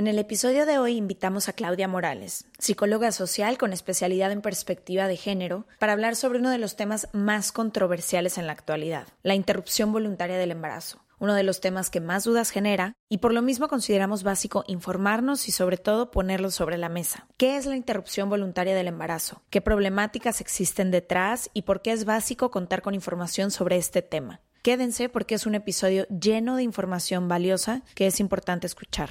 En el episodio de hoy invitamos a Claudia Morales, psicóloga social con especialidad en perspectiva de género, para hablar sobre uno de los temas más controversiales en la actualidad, la interrupción voluntaria del embarazo, uno de los temas que más dudas genera y por lo mismo consideramos básico informarnos y sobre todo ponerlo sobre la mesa. ¿Qué es la interrupción voluntaria del embarazo? ¿Qué problemáticas existen detrás y por qué es básico contar con información sobre este tema? Quédense porque es un episodio lleno de información valiosa que es importante escuchar.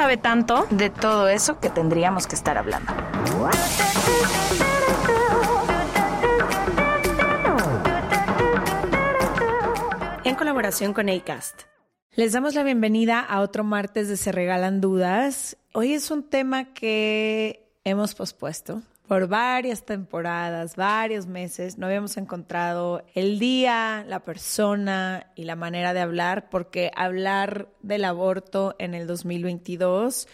sabe tanto. de todo eso que tendríamos que estar hablando. En colaboración con ACAST. Les damos la bienvenida a otro martes de Se Regalan Dudas. Hoy es un tema que hemos pospuesto por varias temporadas, varios meses. No habíamos encontrado el día, la persona y la manera de hablar, porque hablar del aborto en el 2022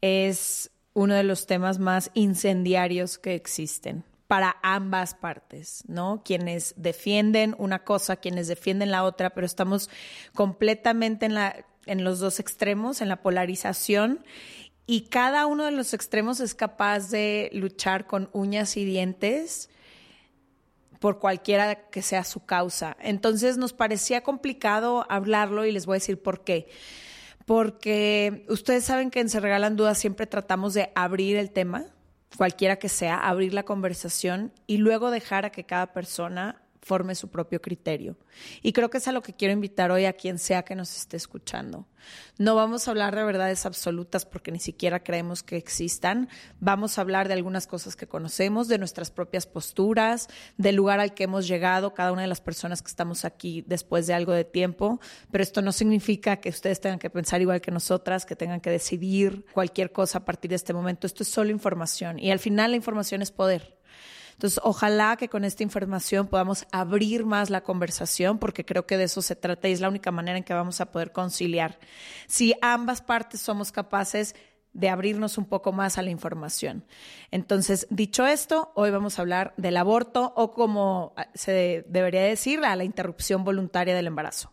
es uno de los temas más incendiarios que existen para ambas partes, ¿no? Quienes defienden una cosa, quienes defienden la otra, pero estamos completamente en, la, en los dos extremos, en la polarización, y cada uno de los extremos es capaz de luchar con uñas y dientes por cualquiera que sea su causa. Entonces nos parecía complicado hablarlo y les voy a decir por qué. Porque ustedes saben que en Se Regalan Dudas siempre tratamos de abrir el tema, cualquiera que sea, abrir la conversación y luego dejar a que cada persona forme su propio criterio. Y creo que es a lo que quiero invitar hoy a quien sea que nos esté escuchando. No vamos a hablar de verdades absolutas porque ni siquiera creemos que existan. Vamos a hablar de algunas cosas que conocemos, de nuestras propias posturas, del lugar al que hemos llegado, cada una de las personas que estamos aquí después de algo de tiempo. Pero esto no significa que ustedes tengan que pensar igual que nosotras, que tengan que decidir cualquier cosa a partir de este momento. Esto es solo información y al final la información es poder. Entonces, ojalá que con esta información podamos abrir más la conversación, porque creo que de eso se trata y es la única manera en que vamos a poder conciliar. Si ambas partes somos capaces de abrirnos un poco más a la información. Entonces, dicho esto, hoy vamos a hablar del aborto o como se debería decir, a la interrupción voluntaria del embarazo.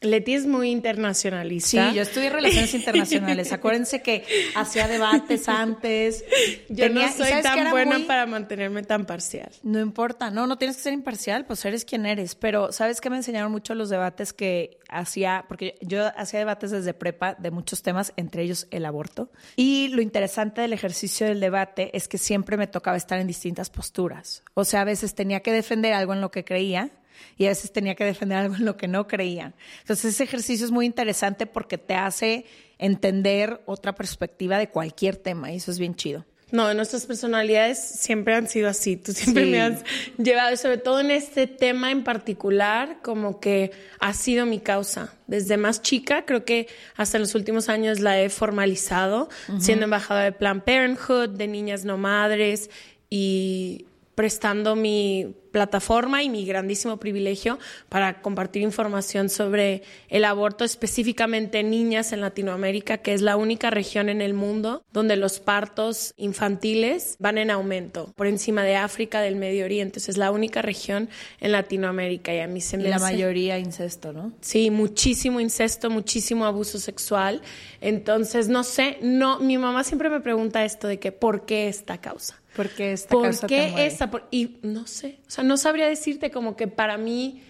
Leti es muy internacionalista. Sí, yo estudié relaciones internacionales. Acuérdense que hacía debates antes. Yo Tenía- no soy ¿sabes qué tan buena muy- para mantenerme tan parcial. No importa, no, no tienes que ser imparcial, pues eres quien eres. Pero ¿sabes qué me enseñaron mucho los debates que hacía? Porque yo hacía debates desde prepa de muchos temas, entre ellos el aborto. Y lo interesante del ejercicio del debate es que siempre me tocaba estar en distintas posturas. O sea, a veces tenía que defender algo en lo que creía y a veces tenía que defender algo en lo que no creía. Entonces ese ejercicio es muy interesante porque te hace entender otra perspectiva de cualquier tema y eso es bien chido. No, nuestras personalidades siempre han sido así. Tú siempre Sí. me has llevado, sobre todo en este tema en particular, como que ha sido mi causa. Desde más chica, creo que hasta los últimos años la he formalizado, siendo embajadora de Planned Parenthood, de niñas no madres y prestando mi plataforma y mi grandísimo privilegio para compartir información sobre el aborto, específicamente en niñas en Latinoamérica, que es la única región en el mundo donde los partos infantiles van en aumento, por encima de África, del Medio Oriente. es la única región en Latinoamérica y a mí se me y la mayoría incesto, ¿no? Sí, muchísimo incesto, muchísimo abuso sexual. Entonces, no sé, no, mi mamá siempre me pregunta esto de que, ¿por qué esta causa? ¿Por qué esta ¿Por causa qué esta? Y no sé, o sea, no sabría decirte como que para mí,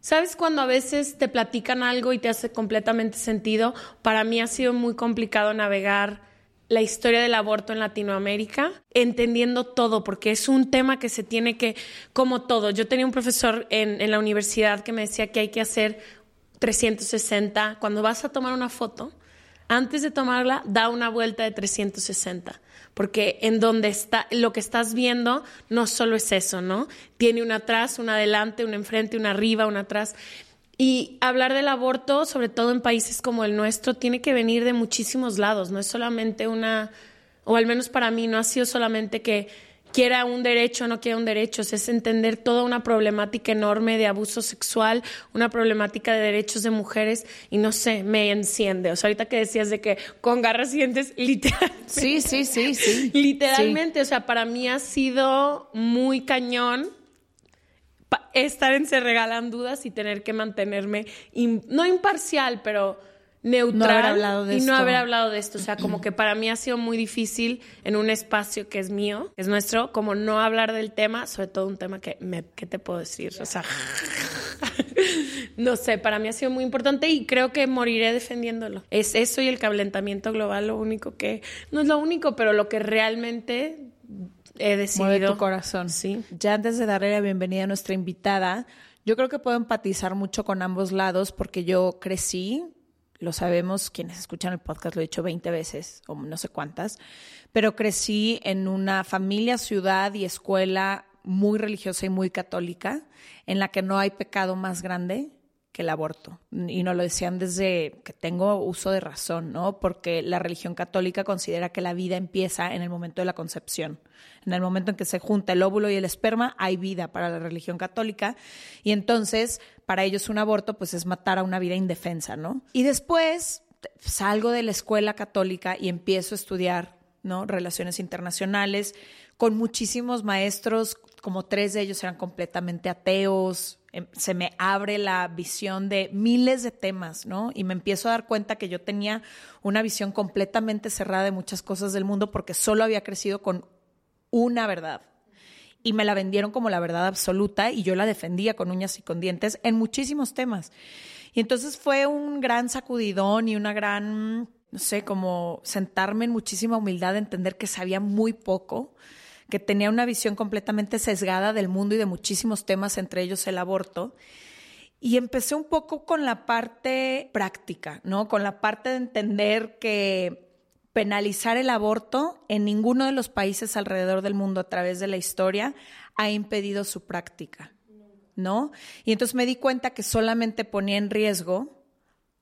¿sabes cuando a veces te platican algo y te hace completamente sentido? Para mí ha sido muy complicado navegar la historia del aborto en Latinoamérica, entendiendo todo, porque es un tema que se tiene que, como todo, yo tenía un profesor en, en la universidad que me decía que hay que hacer 360, cuando vas a tomar una foto, antes de tomarla, da una vuelta de 360 porque en donde está, lo que estás viendo no solo es eso, ¿no? Tiene una atrás, una adelante, una enfrente, una arriba, una atrás. Y hablar del aborto, sobre todo en países como el nuestro, tiene que venir de muchísimos lados, no es solamente una, o al menos para mí, no ha sido solamente que quiera un derecho o no quiera un derecho, es entender toda una problemática enorme de abuso sexual, una problemática de derechos de mujeres y no sé, me enciende. O sea, ahorita que decías de que con garras y dientes, literalmente. Sí, sí, sí, sí. Literalmente, o sea, para mí ha sido muy cañón estar en Se Regalan Dudas y tener que mantenerme, no imparcial, pero neutral y no haber hablado de esto. O sea, como que para mí ha sido muy difícil en un espacio que es mío, que es nuestro, como no hablar del tema, sobre todo un tema que, me, ¿qué te puedo decir? O sea, no sé, para mí ha sido muy importante y creo que moriré defendiéndolo. Es eso y el calentamiento global lo único que, no es lo único, pero lo que realmente he decidido. Mueve tu corazón. Sí. Ya antes de darle la bienvenida a nuestra invitada, yo creo que puedo empatizar mucho con ambos lados porque yo crecí lo sabemos, quienes escuchan el podcast lo he dicho 20 veces o no sé cuántas, pero crecí en una familia, ciudad y escuela muy religiosa y muy católica, en la que no hay pecado más grande que el aborto. Y nos lo decían desde que tengo uso de razón, ¿no? Porque la religión católica considera que la vida empieza en el momento de la concepción. En el momento en que se junta el óvulo y el esperma, hay vida para la religión católica. Y entonces, para ellos un aborto, pues es matar a una vida indefensa, ¿no? Y después salgo de la escuela católica y empiezo a estudiar, ¿no? Relaciones internacionales con muchísimos maestros, como tres de ellos eran completamente ateos, em, se me abre la visión de miles de temas, ¿no? Y me empiezo a dar cuenta que yo tenía una visión completamente cerrada de muchas cosas del mundo porque solo había crecido con una verdad. Y me la vendieron como la verdad absoluta y yo la defendía con uñas y con dientes en muchísimos temas. Y entonces fue un gran sacudidón y una gran, no sé, como sentarme en muchísima humildad, entender que sabía muy poco que tenía una visión completamente sesgada del mundo y de muchísimos temas, entre ellos el aborto. Y empecé un poco con la parte práctica, ¿no? Con la parte de entender que penalizar el aborto en ninguno de los países alrededor del mundo a través de la historia ha impedido su práctica, ¿no? Y entonces me di cuenta que solamente ponía en riesgo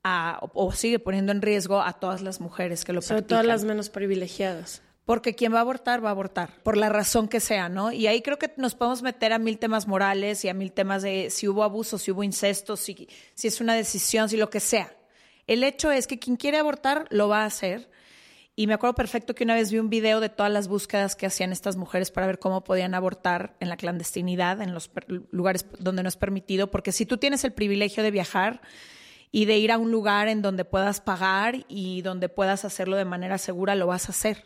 a, o sigue poniendo en riesgo a todas las mujeres que lo Sobre todas las menos privilegiadas. Porque quien va a abortar, va a abortar, por la razón que sea, ¿no? Y ahí creo que nos podemos meter a mil temas morales y a mil temas de si hubo abuso, si hubo incesto, si, si es una decisión, si lo que sea. El hecho es que quien quiere abortar lo va a hacer. Y me acuerdo perfecto que una vez vi un video de todas las búsquedas que hacían estas mujeres para ver cómo podían abortar en la clandestinidad, en los lugares donde no es permitido, porque si tú tienes el privilegio de viajar y de ir a un lugar en donde puedas pagar y donde puedas hacerlo de manera segura, lo vas a hacer.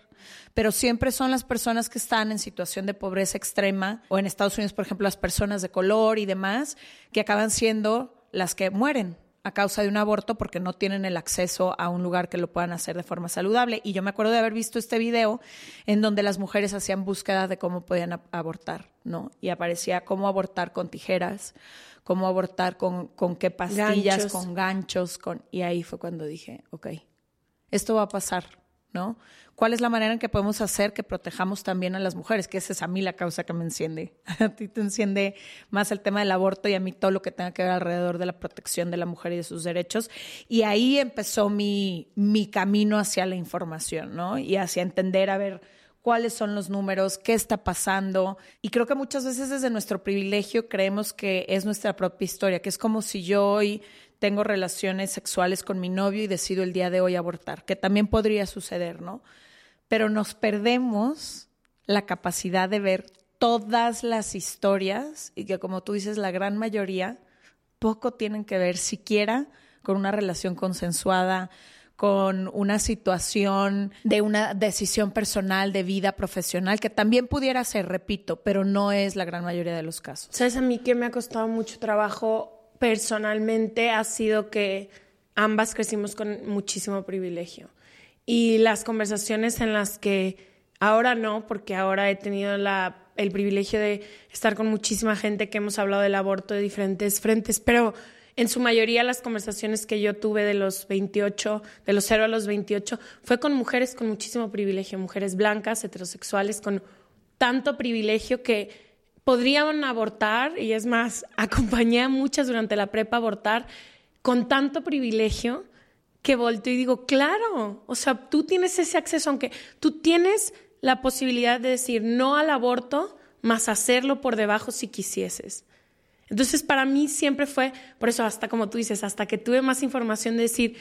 Pero siempre son las personas que están en situación de pobreza extrema o en Estados Unidos, por ejemplo, las personas de color y demás, que acaban siendo las que mueren a causa de un aborto porque no tienen el acceso a un lugar que lo puedan hacer de forma saludable. Y yo me acuerdo de haber visto este video en donde las mujeres hacían búsqueda de cómo podían abortar, ¿no? Y aparecía cómo abortar con tijeras, cómo abortar con, con qué pastillas, con ganchos, con... Y ahí fue cuando dije, ok, esto va a pasar, ¿no? ¿Cuál es la manera en que podemos hacer que protejamos también a las mujeres? Que esa es a mí la causa que me enciende. A ti te enciende más el tema del aborto y a mí todo lo que tenga que ver alrededor de la protección de la mujer y de sus derechos. Y ahí empezó mi, mi camino hacia la información, ¿no? Y hacia entender, a ver, cuáles son los números, qué está pasando. Y creo que muchas veces desde nuestro privilegio creemos que es nuestra propia historia, que es como si yo hoy tengo relaciones sexuales con mi novio y decido el día de hoy abortar, que también podría suceder, ¿no? Pero nos perdemos la capacidad de ver todas las historias y que como tú dices, la gran mayoría poco tienen que ver siquiera con una relación consensuada, con una situación de una decisión personal, de vida profesional, que también pudiera ser, repito, pero no es la gran mayoría de los casos. ¿Sabes a mí que me ha costado mucho trabajo personalmente? Ha sido que ambas crecimos con muchísimo privilegio. Y las conversaciones en las que ahora no, porque ahora he tenido el privilegio de estar con muchísima gente que hemos hablado del aborto de diferentes frentes, pero en su mayoría las conversaciones que yo tuve de los 28, de los 0 a los 28, fue con mujeres con muchísimo privilegio, mujeres blancas, heterosexuales, con tanto privilegio que podrían abortar, y es más, acompañé a muchas durante la prepa abortar con tanto privilegio que volteo y digo, claro, o sea, tú tienes ese acceso, aunque tú tienes la posibilidad de decir no al aborto, más hacerlo por debajo si quisieses. Entonces, para mí siempre fue, por eso hasta como tú dices, hasta que tuve más información de decir,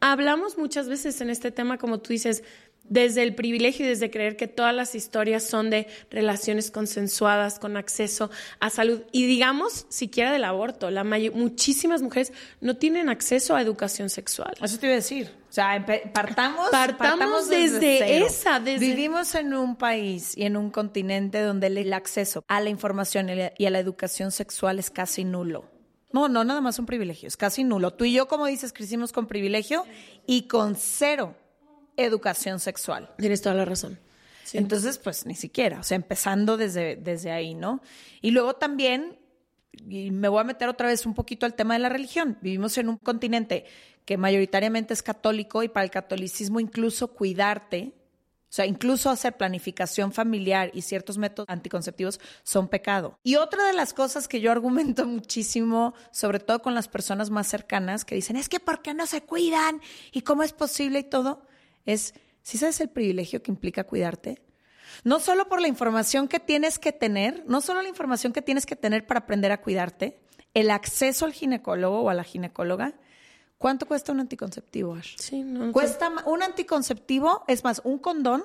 hablamos muchas veces en este tema, como tú dices, desde el privilegio y desde creer que todas las historias son de relaciones consensuadas, con acceso a salud y digamos siquiera del aborto. La muchísimas mujeres no tienen acceso a educación sexual. Eso te iba a decir. O sea, partamos, partamos, desde, esa. Vivimos en un país y en un continente donde el acceso a la información y a la educación sexual es casi nulo. No, no, nada más un privilegio, es casi nulo. Tú y yo, como dices, crecimos con privilegio y con cero educación sexual. Tienes toda la razón. Entonces, pues ni siquiera, o sea, empezando desde, desde ahí, ¿no? Y luego también, y me voy a meter otra vez un poquito al tema de la religión, vivimos en un continente que mayoritariamente es católico y para el catolicismo incluso cuidarte, o sea, incluso hacer planificación familiar y ciertos métodos anticonceptivos son pecado. Y otra de las cosas que yo argumento muchísimo, sobre todo con las personas más cercanas, que dicen, es que ¿por qué no se cuidan? ¿Y cómo es posible y todo? Es, si sabes el privilegio que implica cuidarte, no solo por la información que tienes que tener, no solo la información que tienes que tener para aprender a cuidarte, el acceso al ginecólogo o a la ginecóloga, ¿cuánto cuesta un anticonceptivo, Ash? Sí, no, cuesta un anticonceptivo, es más, un condón,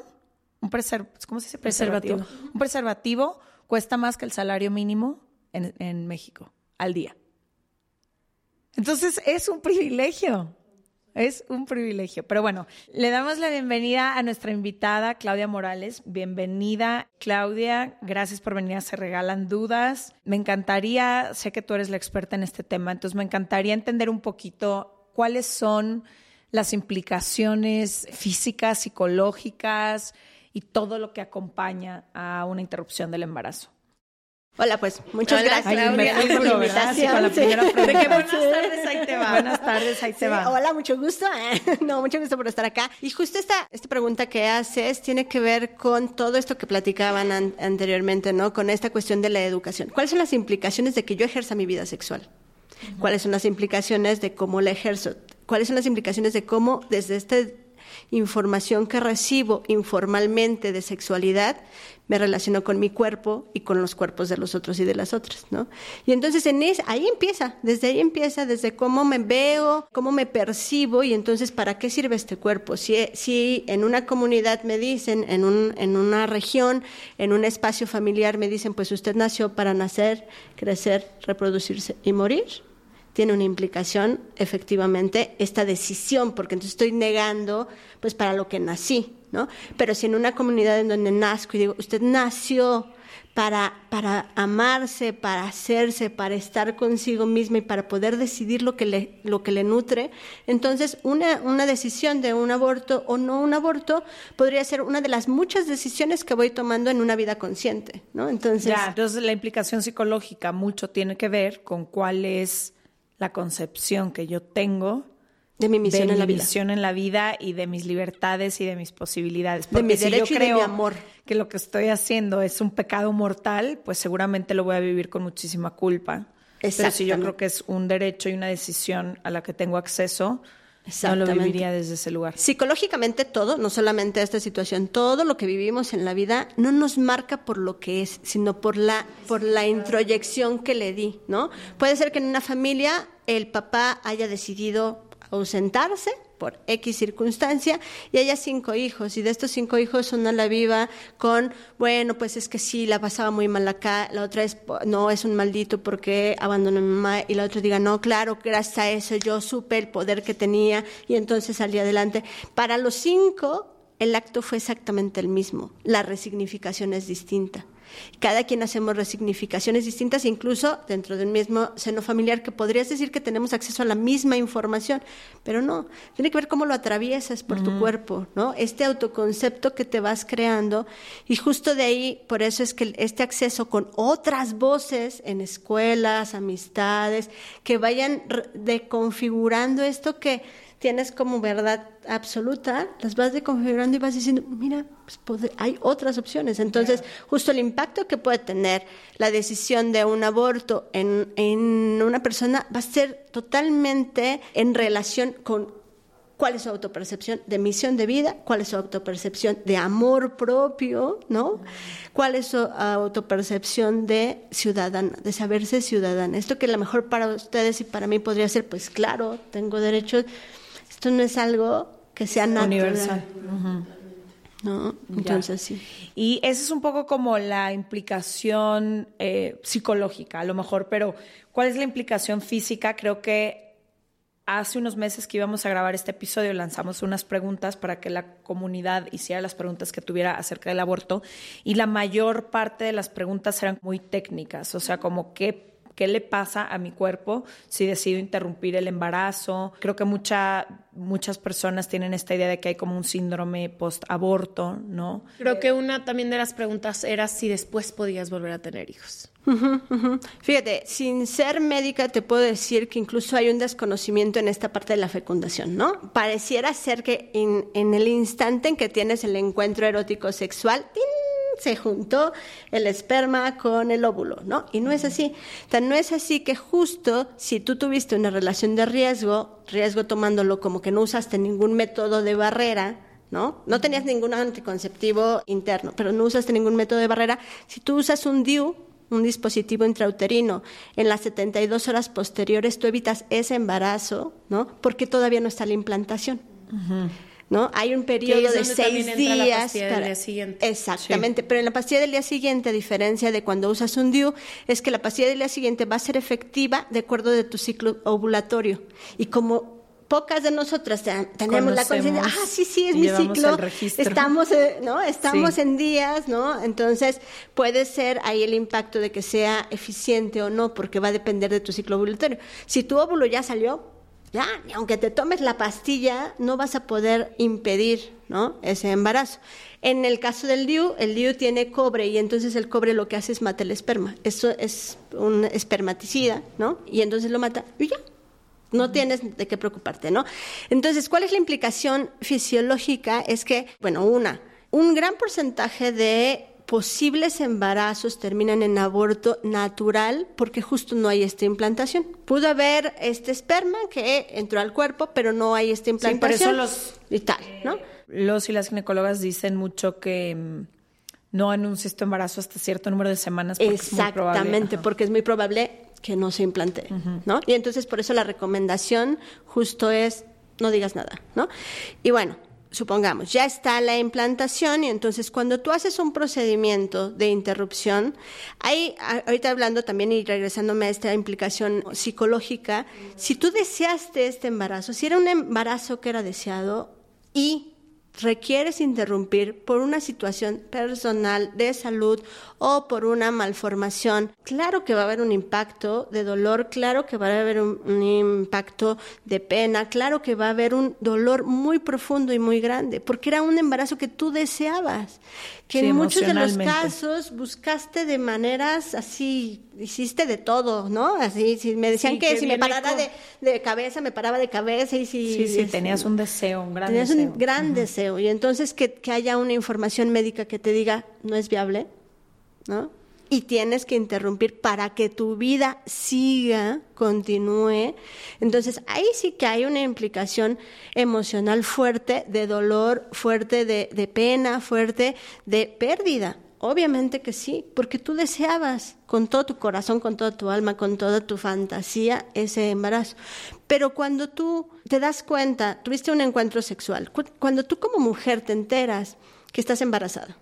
un preservativo, ¿cómo se dice? Preservativo. Un preservativo cuesta más que el salario mínimo en, en México al día. Entonces es un privilegio. Es un privilegio. Pero bueno, le damos la bienvenida a nuestra invitada, Claudia Morales. Bienvenida, Claudia. Gracias por venir Se Regalan Dudas. Me encantaría, sé que tú eres la experta en este tema, entonces me encantaría entender un poquito cuáles son las implicaciones físicas, psicológicas y todo lo que acompaña a una interrupción del embarazo. Hola, pues muchas gracias Claudia, por la invitación. Con la primera pregunta. buenas tardes, ahí te va. Buenas tardes, ahí te va. Hola, mucho gusto. No, mucho gusto por estar acá. Y justo esta, esta pregunta que haces tiene que ver con todo esto que platicaban anteriormente, ¿no? Con esta cuestión de la educación. ¿Cuáles son las implicaciones de que yo ejerza mi vida sexual? ¿Cuáles son las implicaciones de cómo la ejerzo? ¿Cuáles son las implicaciones de cómo desde esta información que recibo informalmente de sexualidad me relaciono con mi cuerpo y con los cuerpos de los otros y de las otras, ¿no? Y entonces en ahí empieza, desde ahí empieza, desde cómo me veo, cómo me percibo y entonces para qué sirve este cuerpo. Si, si en una comunidad me dicen, en, un, en una región, en un espacio familiar me dicen, pues usted nació para nacer, crecer, reproducirse y morir, tiene una implicación efectivamente esta decisión, porque entonces estoy negando pues para lo que nací, ¿no? Pero si en una comunidad en donde nazco y digo, usted nació para, para amarse, para hacerse, para estar consigo misma y para poder decidir lo que le, lo que le nutre, entonces una, una decisión de un aborto o no un aborto podría ser una de las muchas decisiones que voy tomando en una vida consciente, ¿no? Entonces, entonces la implicación psicológica mucho tiene que ver con cuál es la concepción que yo tengo de mi misión, en, la vida. en la vida y de mis libertades y de mis posibilidades. Porque de mi si yo creo amor. que lo que estoy haciendo es un pecado mortal, pues seguramente lo voy a vivir con muchísima culpa. Pero si yo creo que es un derecho y una decisión a la que tengo acceso, no lo viviría desde ese lugar. Psicológicamente todo, no solamente esta situación, todo lo que vivimos en la vida no nos marca por lo que es, sino por la, por la introyección que le di, ¿no? Puede ser que en una familia el papá haya decidido ausentarse por X circunstancia y haya cinco hijos y de estos cinco hijos una la viva con, bueno, pues es que sí, la pasaba muy mal acá, la otra es, no, es un maldito porque abandonó a mi mamá y la otra diga, no, claro, gracias a eso yo supe el poder que tenía y entonces salí adelante. Para los cinco el acto fue exactamente el mismo, la resignificación es distinta. Cada quien hacemos resignificaciones distintas, incluso dentro del mismo seno familiar, que podrías decir que tenemos acceso a la misma información, pero no, tiene que ver cómo lo atraviesas por tu cuerpo, ¿no? Este autoconcepto que te vas creando, y justo de ahí, por eso es que este acceso con otras voces en escuelas, amistades, que vayan deconfigurando esto que tienes como verdad absoluta, las vas deconfigurando y vas diciendo, mira, pues hay otras opciones. Entonces, justo el impacto que puede tener la decisión de un aborto en, en una persona va a ser totalmente en relación con cuál es su autopercepción de misión de vida, cuál es su autopercepción de amor propio, ¿no? ¿Cuál es su autopercepción de ciudadana, de saberse ciudadana? Esto que a lo mejor para ustedes y para mí podría ser, pues claro, tengo derechos esto no es algo que sea natural. Universal. ¿no? Entonces sí. Y esa es un poco como la implicación eh, psicológica, a lo mejor, pero ¿cuál es la implicación física? Creo que hace unos meses que íbamos a grabar este episodio lanzamos unas preguntas para que la comunidad hiciera las preguntas que tuviera acerca del aborto y la mayor parte de las preguntas eran muy técnicas, o sea, como qué qué le pasa a mi cuerpo si decido interrumpir el embarazo. Creo que mucha, muchas personas tienen esta idea de que hay como un síndrome post-aborto, ¿no? Creo que una también de las preguntas era si después podías volver a tener hijos. Fíjate, sin ser médica te puedo decir que incluso hay un desconocimiento en esta parte de la fecundación, ¿no? Pareciera ser que en, en el instante en que tienes el encuentro erótico sexual, se juntó el esperma con el óvulo, ¿no? Y no es así. O no es así que justo si tú tuviste una relación de riesgo, riesgo tomándolo como que no usaste ningún método de barrera, ¿no? No tenías ningún anticonceptivo interno, pero no usaste ningún método de barrera. Si tú usas un DIU, un dispositivo intrauterino, en las 72 horas posteriores tú evitas ese embarazo, ¿no? Porque todavía no está la implantación. ¿No? Hay un periodo de seis días. para... día siguiente. Exactamente, pero en la pastilla del día siguiente, a diferencia de cuando usas un DIU, es que la pastilla del día siguiente va a ser efectiva de acuerdo de tu ciclo ovulatorio. Y como pocas de nosotras tenemos la conciencia, ah, sí, sí, es mi ciclo, estamos, eh, ¿no? Estamos en días, ¿no? Entonces puede ser ahí el impacto de que sea eficiente o no, porque va a depender de tu ciclo ovulatorio. Si tu óvulo ya salió, ya, aunque te tomes la pastilla, no vas a poder impedir ¿no? ese embarazo. En el caso del DIU, el DIU tiene cobre y entonces el cobre lo que hace es mata el esperma. Eso es un espermaticida, ¿no? Y entonces lo mata y ya. No tienes de qué preocuparte, ¿no? Entonces, ¿cuál es la implicación fisiológica? Es que, bueno, una, un gran porcentaje de posibles embarazos terminan en aborto natural porque justo no hay esta implantación. Pudo haber este esperma que entró al cuerpo, pero no hay esta implantación. Sí, por eso los y tal, ¿no? Los y las ginecólogas dicen mucho que mm, no anuncies tu embarazo hasta cierto número de semanas porque Exactamente, porque es muy probable que no se implante, ¿no? Y entonces por eso la recomendación justo es no digas nada, ¿no? Y bueno, supongamos, ya está la implantación y entonces cuando tú haces un procedimiento de interrupción, hay, ahorita hablando también y regresándome a esta implicación psicológica, si tú deseaste este embarazo, si era un embarazo que era deseado y requieres interrumpir por una situación personal de salud o por una malformación, claro que va a haber un impacto de dolor, claro que va a haber un, impacto de pena, claro que va a haber un dolor muy profundo y muy grande, porque era un embarazo que tú deseabas, que en muchos de los casos buscaste de maneras así, hiciste de todo, ¿no? Así, si me decían que, si me parara de, cabeza, me paraba de cabeza y si... Sí, sí, tenías un deseo, un gran deseo. Tenías un gran deseo y entonces que, que haya una información médica que te diga, no es viable, ¿no? y tienes que interrumpir para que tu vida siga, continúe. Entonces ahí sí que hay una implicación emocional fuerte, de dolor, fuerte de, de pena, fuerte de pérdida. Obviamente que sí, porque tú deseabas con todo tu corazón, con toda tu alma, con toda tu fantasía ese embarazo. Pero cuando tú te das cuenta, tuviste un encuentro sexual, cuando tú como mujer te enteras que estás embarazada,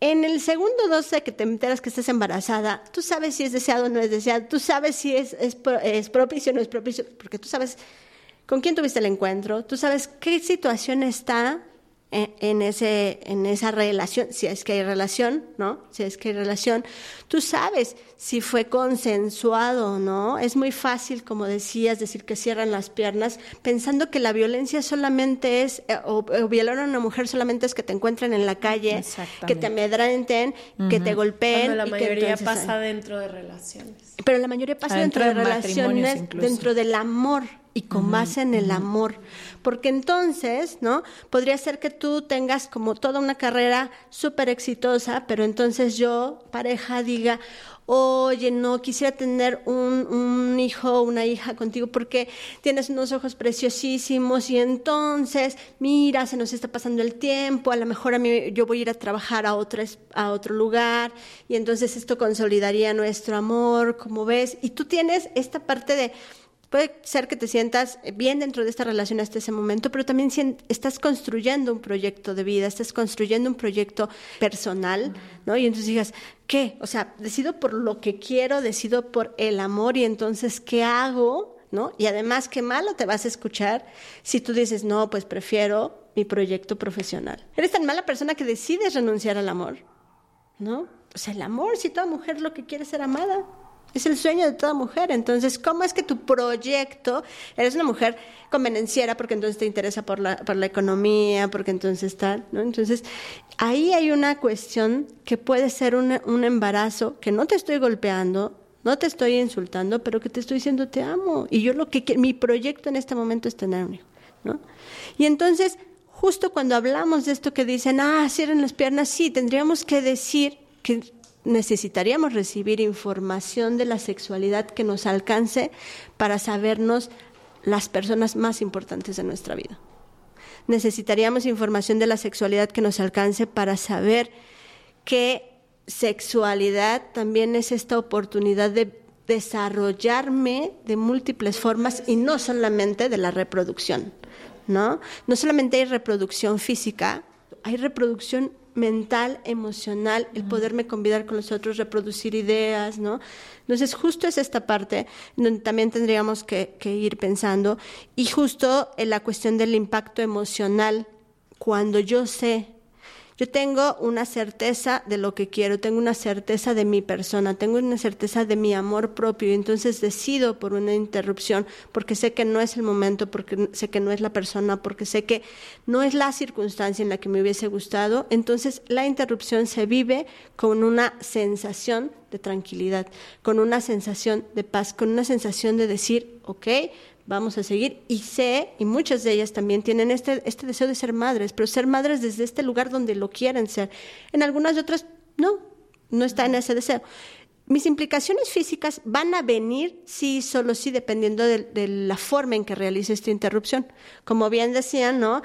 en el segundo 12 que te enteras que estás embarazada, tú sabes si es deseado o no es deseado, tú sabes si es, es, es propicio o no es propicio, porque tú sabes con quién tuviste el encuentro, tú sabes qué situación está en, ese, en esa relación, si es que hay relación, ¿no? Si es que hay relación, tú sabes si fue consensuado o no. Es muy fácil, como decías, decir que cierran las piernas, pensando que la violencia solamente es, eh, o, violar a una mujer solamente es que te encuentren en la calle, que te amedrenten, que te golpeen. Cuando la mayoría pasa dentro de relaciones. Pero la mayoría pasa dentro, de relaciones, dentro del amor y con base en el amor. Porque entonces, ¿no? Podría ser que tú tengas como toda una carrera súper exitosa, pero entonces yo, pareja, diga, oye, no, quisiera tener un, un hijo o una hija contigo porque tienes unos ojos preciosísimos y entonces, mira, se nos está pasando el tiempo, a lo mejor a mí yo voy a ir a trabajar a otro, a otro lugar y entonces esto consolidaría nuestro amor, como ves, y tú tienes esta parte de Puede ser que te sientas bien dentro de esta relación hasta ese momento, pero también estás construyendo un proyecto de vida, estás construyendo un proyecto personal, ¿no? Y entonces digas, ¿qué? O sea, decido por lo que quiero, decido por el amor y entonces, ¿qué hago? ¿No? Y además, qué malo te vas a escuchar si tú dices, no, pues prefiero mi proyecto profesional. Eres tan mala persona que decides renunciar al amor, ¿no? O sea, el amor, si toda mujer lo que quiere es ser amada. Es el sueño de toda mujer. Entonces, ¿cómo es que tu proyecto, eres una mujer convenenciera porque entonces te interesa por la, por la economía, porque entonces tal, ¿no? Entonces, ahí hay una cuestión que puede ser un embarazo, que no te estoy golpeando, no te estoy insultando, pero que te estoy diciendo te amo. Y yo lo que mi proyecto en este momento es tener un hijo, ¿no? Y entonces, justo cuando hablamos de esto que dicen, ah, cierren las piernas, sí, tendríamos que decir que necesitaríamos recibir información de la sexualidad que nos alcance para sabernos las personas más importantes de nuestra vida. Necesitaríamos información de la sexualidad que nos alcance para saber que sexualidad también es esta oportunidad de desarrollarme de múltiples formas y no solamente de la reproducción, ¿no? No solamente hay reproducción física, hay reproducción mental, emocional, el poderme convidar con los otros, reproducir ideas, ¿no? Entonces, justo es esta parte donde también tendríamos que, que ir pensando y justo en la cuestión del impacto emocional, cuando yo sé yo tengo una certeza de lo que quiero, tengo una certeza de mi persona, tengo una certeza de mi amor propio y entonces decido por una interrupción porque sé que no es el momento, porque sé que no es la persona, porque sé que no es la circunstancia en la que me hubiese gustado. Entonces la interrupción se vive con una sensación de tranquilidad, con una sensación de paz, con una sensación de decir, ok, vamos a seguir. Y sé, y muchas de ellas también tienen este, este deseo de ser madres, pero ser madres desde este lugar donde lo quieren ser. En algunas de otras, no, no está en ese deseo. Mis implicaciones físicas van a venir sí, solo sí, dependiendo de, la forma en que realice esta interrupción. Como bien decían, ¿no?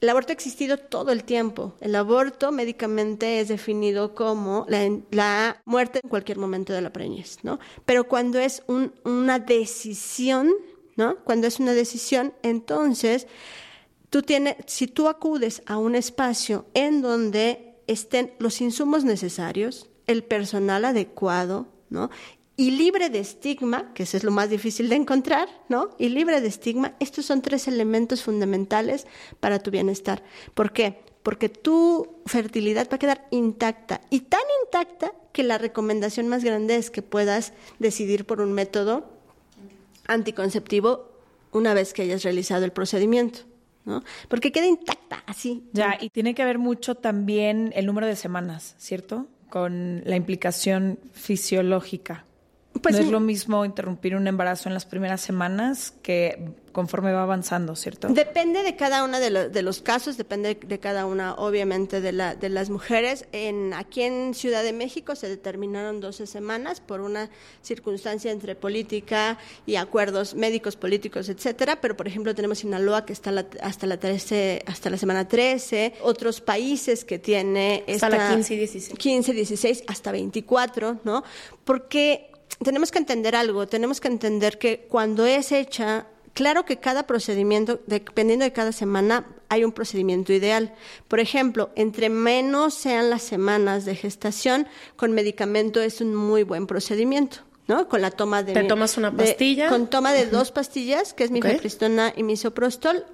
El aborto ha existido todo el tiempo. El aborto médicamente es definido como la, muerte en cualquier momento de la preñez, ¿no? Pero cuando es una decisión ¿no? Cuando es una decisión, entonces tú tienes, si tú acudes a un espacio en donde estén los insumos necesarios, el personal adecuado, ¿no? Y libre de estigma, que eso es lo más difícil de encontrar, ¿no? Y libre de estigma, estos son tres elementos fundamentales para tu bienestar. ¿Por qué? Porque tu fertilidad va a quedar intacta y tan intacta que la recomendación más grande es que puedas decidir por un método anticonceptivo una vez que hayas realizado el procedimiento. ¿no? Porque queda intacta, así. Ya, y tiene que ver mucho también el número de semanas, ¿cierto? Con la implicación fisiológica. Pues no es lo mismo interrumpir un embarazo en las primeras semanas que conforme va avanzando, ¿cierto? Depende de cada uno de, de, los casos, depende de cada una, obviamente, de, la, de las mujeres. En, aquí en Ciudad de México se determinaron 12 semanas por una circunstancia entre política y acuerdos médicos, políticos, etcétera. Pero, por ejemplo, tenemos Sinaloa que está hasta la 13, hasta la semana 13, otros países que tiene hasta la 15 y 16. 15, 16, hasta 24, ¿no? Porque tenemos que entender algo, tenemos que entender que cuando es hecha, claro que cada procedimiento, dependiendo de cada semana, hay un procedimiento ideal. Por ejemplo, entre menos sean las semanas de gestación, con medicamento es un muy buen procedimiento. ¿no? Con la toma de... ¿Te tomas una pastilla? con toma de dos pastillas, que es mifepristona y misoprostol,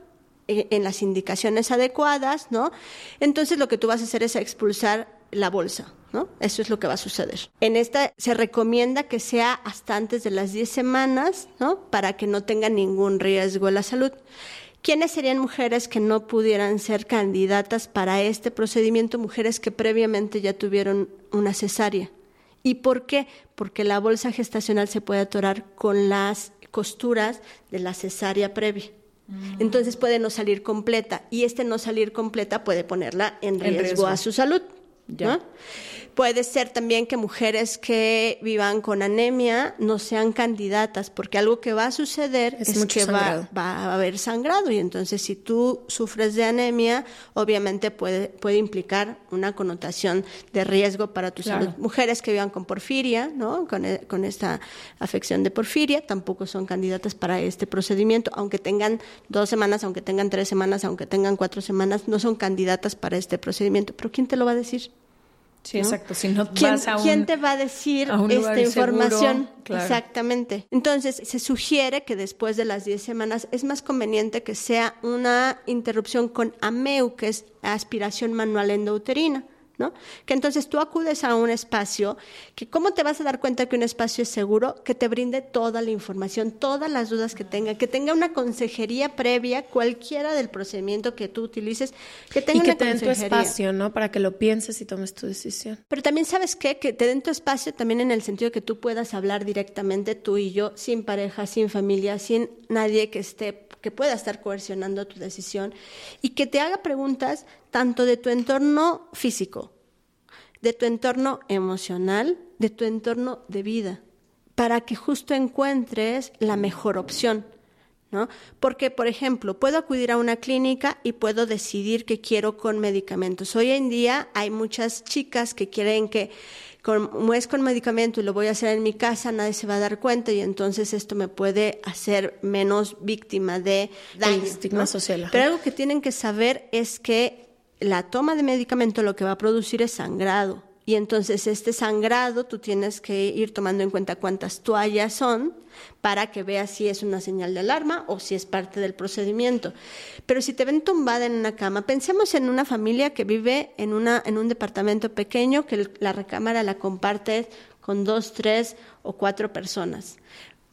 eh, en las indicaciones adecuadas, ¿no? Entonces lo que tú vas a hacer es expulsar la bolsa, ¿no? Eso es lo que va a suceder. En esta se recomienda que sea hasta antes de las 10 semanas, ¿no? Para que no tenga ningún riesgo a la salud. ¿Quiénes serían mujeres que no pudieran ser candidatas para este procedimiento? Mujeres que previamente ya tuvieron una cesárea. ¿Y por qué? Porque la bolsa gestacional se puede atorar con las costuras de la cesárea previa. Mm. Entonces puede no salir completa y este no salir completa puede ponerla en riesgo, a su salud. Ya. Puede ser también que mujeres que vivan con anemia no sean candidatas, porque algo que va a suceder es, que va, a haber sangrado y entonces si tú sufres de anemia, obviamente puede, puede implicar una connotación de riesgo para tu salud. Mujeres que vivan con porfiria, ¿no? Con, e, con esta afección de porfiria, tampoco son candidatas para este procedimiento, aunque tengan dos semanas, aunque tengan tres semanas, aunque tengan cuatro semanas, no son candidatas para este procedimiento. Pero ¿quién te lo va a decir? Sí, exacto. Si no ¿Quién, ¿Quién, te va a decir esta información? Exactamente. Entonces, se sugiere que después de las 10 semanas es más conveniente que sea una interrupción con AMEU, que es aspiración manual endouterina. ¿No? Que entonces tú acudes a un espacio que cómo te vas a dar cuenta que un espacio es seguro, que te brinde toda la información, todas las dudas que tenga, que tenga una consejería previa, cualquiera del procedimiento que tú utilices, que tenga y que una te den tu espacio, ¿no? Para que lo pienses y tomes tu decisión. Pero también sabes qué, que te den tu espacio también en el sentido que tú puedas hablar directamente tú y yo, sin pareja, sin familia, sin nadie que esté que pueda estar coercionando tu decisión y que te haga preguntas tanto de tu entorno físico, de tu entorno emocional, de tu entorno de vida, para que justo encuentres la mejor opción. ¿No? Porque, por ejemplo, puedo acudir a una clínica y puedo decidir que quiero con medicamentos. Hoy en día hay muchas chicas que quieren que, como es con medicamento y lo voy a hacer en mi casa, nadie se va a dar cuenta y entonces esto me puede hacer menos víctima de daño. estigma social. Pero algo que tienen que saber es que la toma de medicamento lo que va a producir es sangrado. Y entonces este sangrado tú tienes que ir tomando en cuenta cuántas toallas son para que veas si es una señal de alarma o si es parte del procedimiento. Pero si te ven tumbada en una cama, pensemos en una familia que vive en, una, en un departamento pequeño, que la recámara la comparte con dos, tres o cuatro personas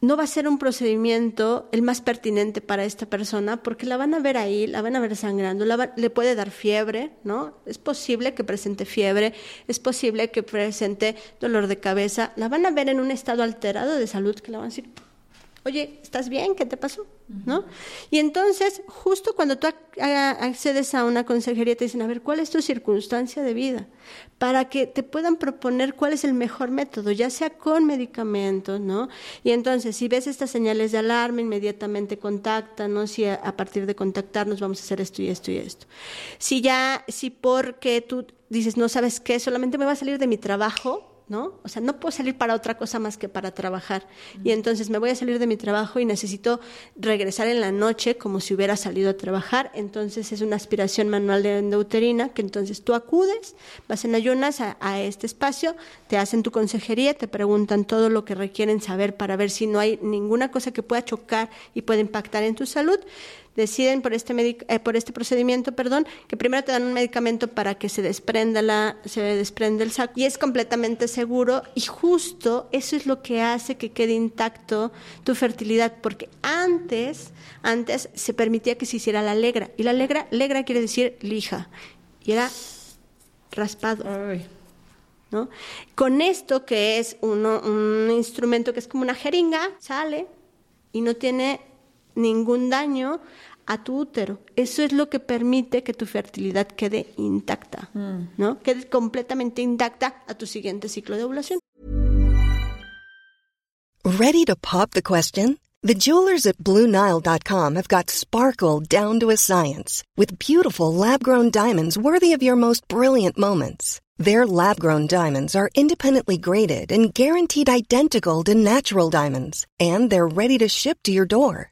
no va a ser un procedimiento el más pertinente para esta persona porque la van a ver ahí, la van a ver sangrando, le puede dar fiebre, ¿no? Es posible que presente fiebre, es posible que presente dolor de cabeza, la van a ver en un estado alterado de salud que la van a decir, oye, ¿estás bien? ¿Qué te pasó? ¿No? Y entonces, justo cuando tú accedes a una consejería, te dicen, a ver, ¿cuál es tu circunstancia de vida? Para que te puedan proponer cuál es el mejor método, ya sea con medicamentos, ¿no? Y entonces, si ves estas señales de alarma, inmediatamente contáctanos y a, a partir de contactarnos vamos a hacer esto y esto y esto. Si ya, si porque tú dices, no sabes qué, solamente me va a salir de mi trabajo, ¿no? O sea, no puedo salir para otra cosa más que para trabajar. Y entonces me voy a salir de mi trabajo y necesito regresar en la noche como si hubiera salido a trabajar. Entonces es una aspiración manual de endouterina que entonces tú acudes, vas en ayunas a, a este espacio, te hacen tu consejería, te preguntan todo lo que requieren saber para ver si no hay ninguna cosa que pueda chocar y pueda impactar en tu salud deciden por este, eh, por este procedimiento, perdón, que primero te dan un medicamento para que se desprenda la, se desprende el saco y es completamente seguro y justo eso es lo que hace que quede intacto tu fertilidad, porque antes, antes se permitía que se hiciera la legra y la legra, legra quiere decir lija y era raspado. ¿no? Con esto que es uno, un instrumento que es como una jeringa, sale y no tiene ningún daño a tu útero. Eso es lo que permite que tu fertilidad quede intacta, mm. ¿no? Quede completamente intacta a tu siguiente ciclo de ovulación. Ready to pop the question? The jewelers at BlueNile.com have got sparkle down to a science with beautiful lab-grown diamonds worthy of your most brilliant moments. Their lab-grown diamonds are independently graded and guaranteed identical to natural diamonds, and they're ready to ship to your door.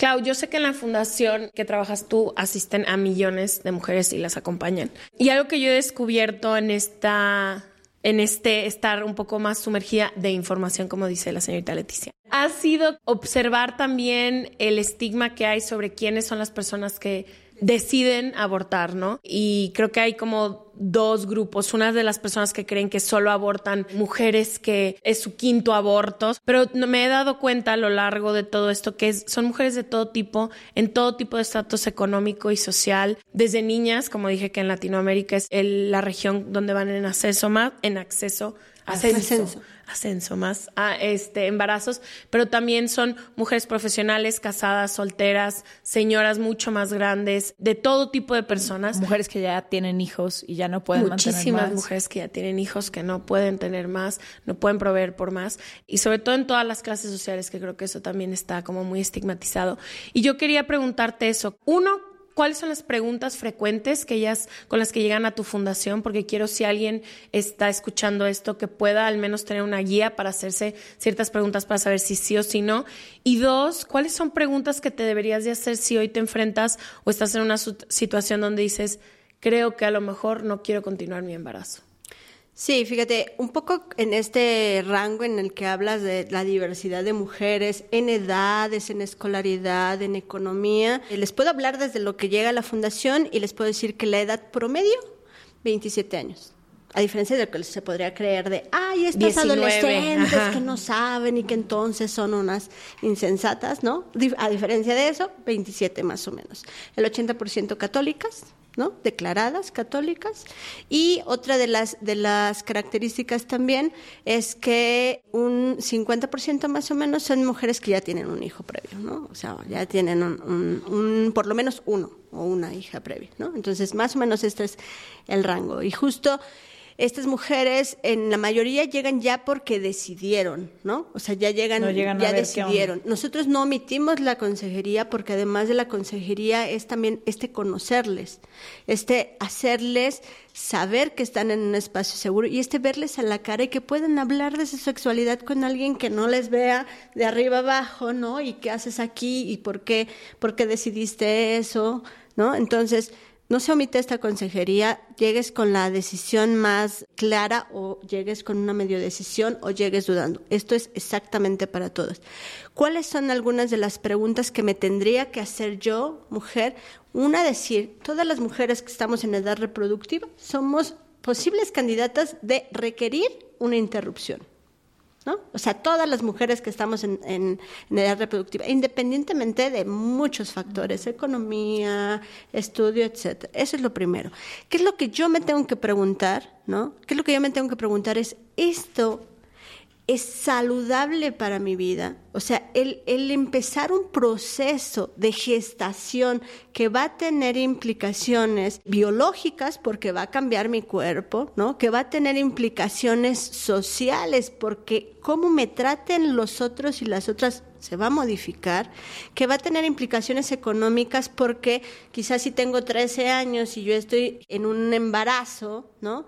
Clau, yo sé que en la fundación que trabajas tú asisten a millones de mujeres y las acompañan. Y algo que yo he descubierto en esta en este estar un poco más sumergida de información, como dice la señorita Leticia. Ha sido observar también el estigma que hay sobre quiénes son las personas que deciden abortar, ¿no? Y creo que hay como dos grupos. Una de las personas que creen que solo abortan mujeres que es su quinto aborto, pero me he dado cuenta a lo largo de todo esto que son mujeres de todo tipo, en todo tipo de estatus económico y social, desde niñas, como dije que en Latinoamérica es la región donde van en acceso más, en acceso, ascenso ascenso más a este embarazos, pero también son mujeres profesionales, casadas, solteras, señoras mucho más grandes, de todo tipo de personas. Mujeres que ya tienen hijos y ya no pueden Muchísimas mantener más. mujeres que ya tienen hijos que no pueden tener más, no pueden proveer por más y sobre todo en todas las clases sociales que creo que eso también está como muy estigmatizado. Y yo quería preguntarte eso. Uno, ¿Cuáles son las preguntas frecuentes que ellas, con las que llegan a tu fundación? Porque quiero si alguien está escuchando esto que pueda al menos tener una guía para hacerse ciertas preguntas para saber si sí o si no. Y dos, ¿cuáles son preguntas que te deberías de hacer si hoy te enfrentas o estás en una situación donde dices, creo que a lo mejor no quiero continuar mi embarazo? Sí, fíjate, un poco en este rango en el que hablas de la diversidad de mujeres en edades, en escolaridad, en economía, eh, les puedo hablar desde lo que llega a la fundación y les puedo decir que la edad promedio, 27 años. A diferencia de lo que se podría creer de, ay, estas 19, adolescentes ajá. que no saben y que entonces son unas insensatas, ¿no? A diferencia de eso, 27 más o menos. El 80% católicas, ¿no? declaradas católicas y otra de las de las características también es que un 50% más o menos son mujeres que ya tienen un hijo previo, ¿no? O sea, ya tienen un, un, por lo menos uno o una hija previa, ¿no? Entonces, más o menos este es el rango y justo estas mujeres en la mayoría llegan ya porque decidieron, ¿no? O sea, ya llegan, ya decidieron. Nosotros no omitimos la consejería porque además de la consejería es también este conocerles, este hacerles saber que están en un espacio seguro y este verles a la cara y que puedan hablar de su sexualidad con alguien que no les vea de arriba abajo, ¿no? Y qué haces aquí y por qué, por qué decidiste eso, ¿no? Entonces, no se omite esta consejería, llegues con la decisión más clara o llegues con una medio decisión o llegues dudando. Esto es exactamente para todos. ¿Cuáles son algunas de las preguntas que me tendría que hacer yo, mujer? Una, decir, todas las mujeres que estamos en edad reproductiva somos posibles candidatas de requerir una interrupción. O sea, todas las mujeres que estamos en, en, edad reproductiva, independientemente de muchos factores, economía, estudio, etcétera. Eso es lo primero. ¿Qué es lo que yo me tengo que preguntar, no? ¿Qué es lo que yo me tengo que preguntar? Es, ¿esto es saludable para mi vida. O sea, el, empezar un proceso de gestación que va a tener implicaciones biológicas porque va a cambiar mi cuerpo, ¿no? Que va a tener implicaciones sociales porque cómo me traten los otros y las otras se va a modificar, que va a tener implicaciones económicas porque quizás si tengo 13 años y yo estoy en un embarazo, ¿no?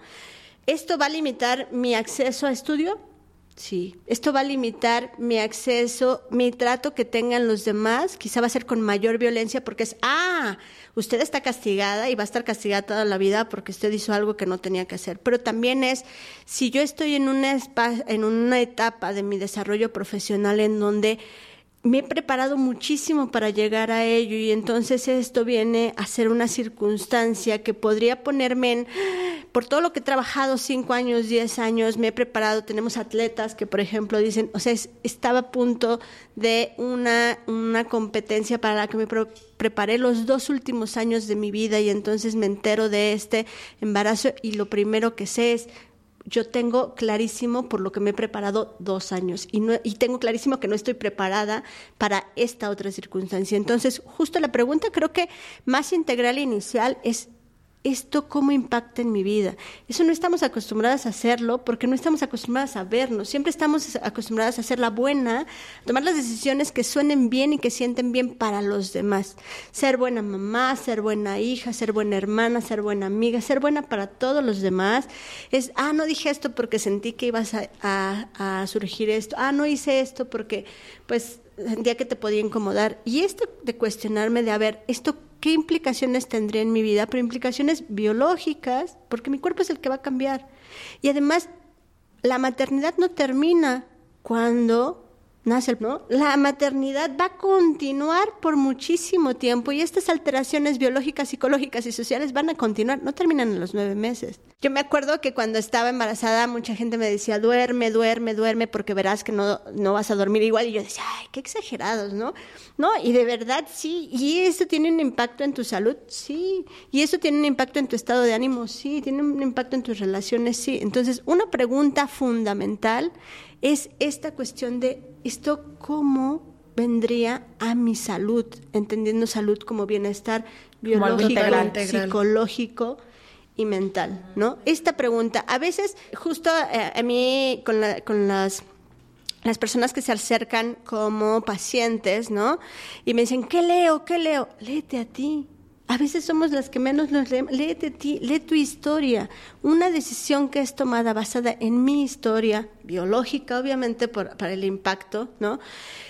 Esto va a limitar mi acceso a estudio, Sí, esto va a limitar mi acceso, mi trato que tengan los demás, quizá va a ser con mayor violencia porque es, ah, usted está castigada y va a estar castigada toda la vida porque usted hizo algo que no tenía que hacer. Pero también es, si yo estoy en una, en una etapa de mi desarrollo profesional en donde me he preparado muchísimo para llegar a ello y entonces esto viene a ser una circunstancia que podría ponerme en, por todo lo que he trabajado, cinco años, diez años, me he preparado, tenemos atletas que, por ejemplo, dicen, o sea, estaba a punto de una, una competencia para la que me preparé los dos últimos años de mi vida y entonces me entero de este embarazo y lo primero que sé es, yo tengo clarísimo por lo que me he preparado dos años y, no, y tengo clarísimo que no estoy preparada para esta otra circunstancia. Entonces, justo la pregunta creo que más integral e inicial es esto cómo impacta en mi vida. Eso no estamos acostumbradas a hacerlo porque no estamos acostumbradas a vernos. Siempre estamos acostumbradas a hacer la buena, a tomar las decisiones que suenen bien y que sienten bien para los demás. Ser buena mamá, ser buena hija, ser buena hermana, ser buena amiga, ser buena para todos los demás. Es, ah, no dije esto porque sentí que ibas a, a surgir esto. Ah, no hice esto porque, pues, sentía que te podía incomodar. Y esto de cuestionarme de, a ver, ¿esto qué implicaciones tendría en mi vida, pero implicaciones biológicas, porque mi cuerpo es el que va a cambiar. Y además, la maternidad no termina cuando nace, ¿no? La maternidad va a continuar por muchísimo tiempo y estas alteraciones biológicas, psicológicas y sociales van a continuar, no terminan en los nueve meses. Yo me acuerdo que cuando estaba embarazada mucha gente me decía, duerme, duerme, duerme, porque verás que no, no vas a dormir igual. Y yo decía, ay, qué exagerados, ¿no? No, y de verdad sí. ¿Y eso tiene un impacto en tu salud? Sí. ¿Y eso tiene un impacto en tu estado de ánimo? Sí. ¿Tiene un impacto en tus relaciones? Sí. Entonces, una pregunta fundamental es esta cuestión de esto cómo vendría a mi salud, entendiendo salud como bienestar biológico, psicológico y mental, ¿no? Esta pregunta, a veces justo eh, a mí con, con las las personas que se acercan como pacientes, ¿no? Y me dicen, ¿qué leo? ¿Qué leo? Léete a ti. A veces somos las que menos nos leemos. Léete ti, lee tu historia. Una decisión que es tomada basada en mi historia, biológica, obviamente, por, para el impacto, ¿no?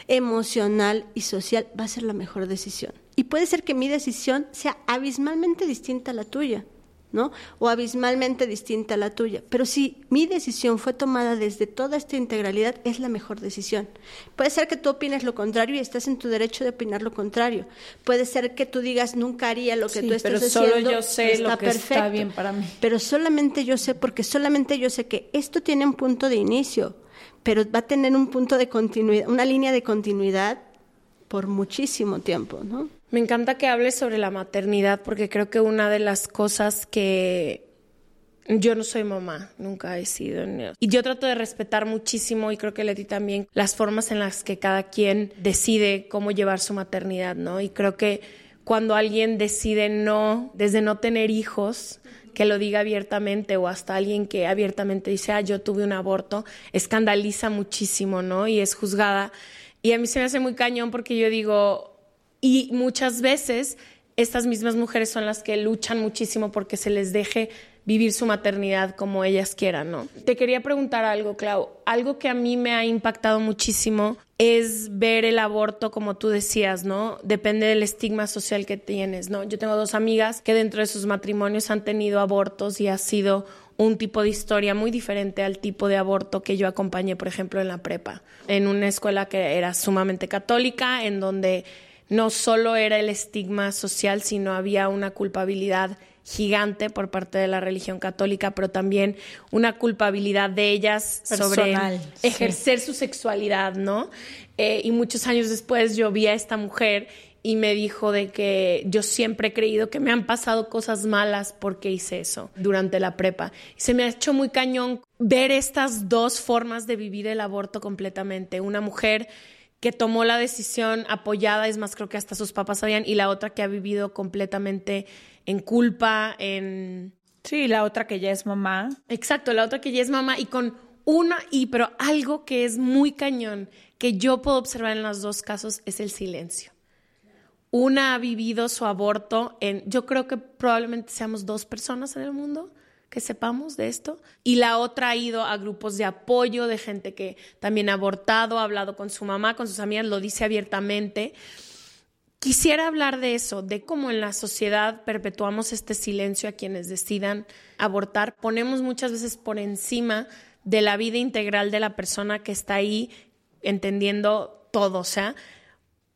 Emocional y social, va a ser la mejor decisión. Y puede ser que mi decisión sea abismalmente distinta a la tuya. ¿No? O abismalmente distinta a la tuya. Pero si mi decisión fue tomada desde toda esta integralidad, es la mejor decisión. Puede ser que tú opines lo contrario y estás en tu derecho de opinar lo contrario. Puede ser que tú digas, nunca haría lo que tú estás pero Solo yo sé lo que está bien para mí. Pero solamente yo sé, porque solamente yo sé que esto tiene un punto de inicio, pero va a tener un punto de continuidad, una línea de continuidad por muchísimo tiempo, ¿no? Me encanta que hables sobre la maternidad porque creo que una de las cosas que yo no soy mamá, nunca he sido. Y yo trato de respetar muchísimo, y creo que Leti también, las formas en las que cada quien decide cómo llevar su maternidad, ¿no? Y creo que cuando alguien decide no, desde no tener hijos, que lo diga abiertamente o hasta alguien que abiertamente dice, ah, yo tuve un aborto, escandaliza muchísimo, ¿no? Y es juzgada. Y a mí se me hace muy cañón porque yo digo, y muchas veces estas mismas mujeres son las que luchan muchísimo porque se les deje vivir su maternidad como ellas quieran, ¿no? Te quería preguntar algo, Clau. Algo que a mí me ha impactado muchísimo es ver el aborto, como tú decías, ¿no? Depende del estigma social que tienes, ¿no? Yo tengo dos amigas que dentro de sus matrimonios han tenido abortos y ha sido un tipo de historia muy diferente al tipo de aborto que yo acompañé, por ejemplo, en la prepa, en una escuela que era sumamente católica, en donde no solo era el estigma social, sino había una culpabilidad gigante por parte de la religión católica, pero también una culpabilidad de ellas sobre ejercer su sexualidad, ¿no? Eh, y muchos años después yo vi a esta mujer y me dijo de que yo siempre he creído que me han pasado cosas malas porque hice eso durante la prepa. Y se me ha hecho muy cañón ver estas dos formas de vivir el aborto completamente. Una mujer que tomó la decisión apoyada, es más, creo que hasta sus papás sabían, y la otra que ha vivido completamente en culpa, en... Sí, la otra que ya es mamá. Exacto, la otra que ya es mamá y con una, y pero algo que es muy cañón, que yo puedo observar en los dos casos, es el silencio. Una ha vivido su aborto en, yo creo que probablemente seamos dos personas en el mundo que sepamos de esto. Y la otra ha ido a grupos de apoyo de gente que también ha abortado, ha hablado con su mamá, con sus amigas, lo dice abiertamente. Quisiera hablar de eso, de cómo en la sociedad perpetuamos este silencio a quienes decidan abortar. Ponemos muchas veces por encima de la vida integral de la persona que está ahí entendiendo todo. O sea,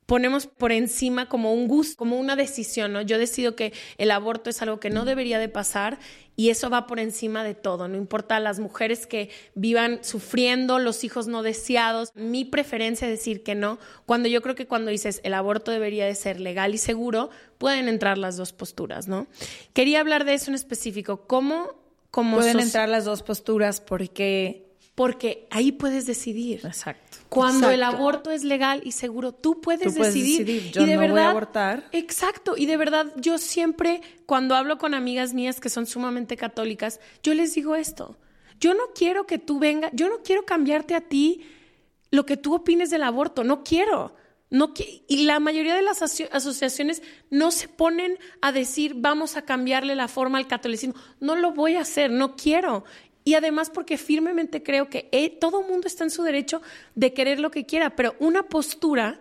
ponemos por encima como un gusto, como una decisión, ¿no? Yo decido que el aborto es algo que no debería de pasar y eso va por encima de todo, no importa las mujeres que vivan sufriendo, los hijos no deseados, mi preferencia es decir que no, cuando yo creo que cuando dices el aborto debería de ser legal y seguro, pueden entrar las dos posturas, ¿no? Quería hablar de eso en específico, ¿cómo como pueden entrar las dos posturas porque porque ahí puedes decidir. Exacto. Cuando el aborto es legal y seguro, tú puedes, decidir. Yo y de no verdad, voy a abortar. Exacto. Y de verdad, yo siempre, cuando hablo con amigas mías que son sumamente católicas, yo les digo esto. Yo no quiero que tú vengas, yo no quiero cambiarte a ti lo que tú opines del aborto. No quiero. No, y la mayoría de las asociaciones no se ponen a decir vamos a cambiarle la forma al catolicismo. No lo voy a hacer, no quiero. Y además porque firmemente creo que eh, todo mundo está en su derecho de querer lo que quiera, pero una postura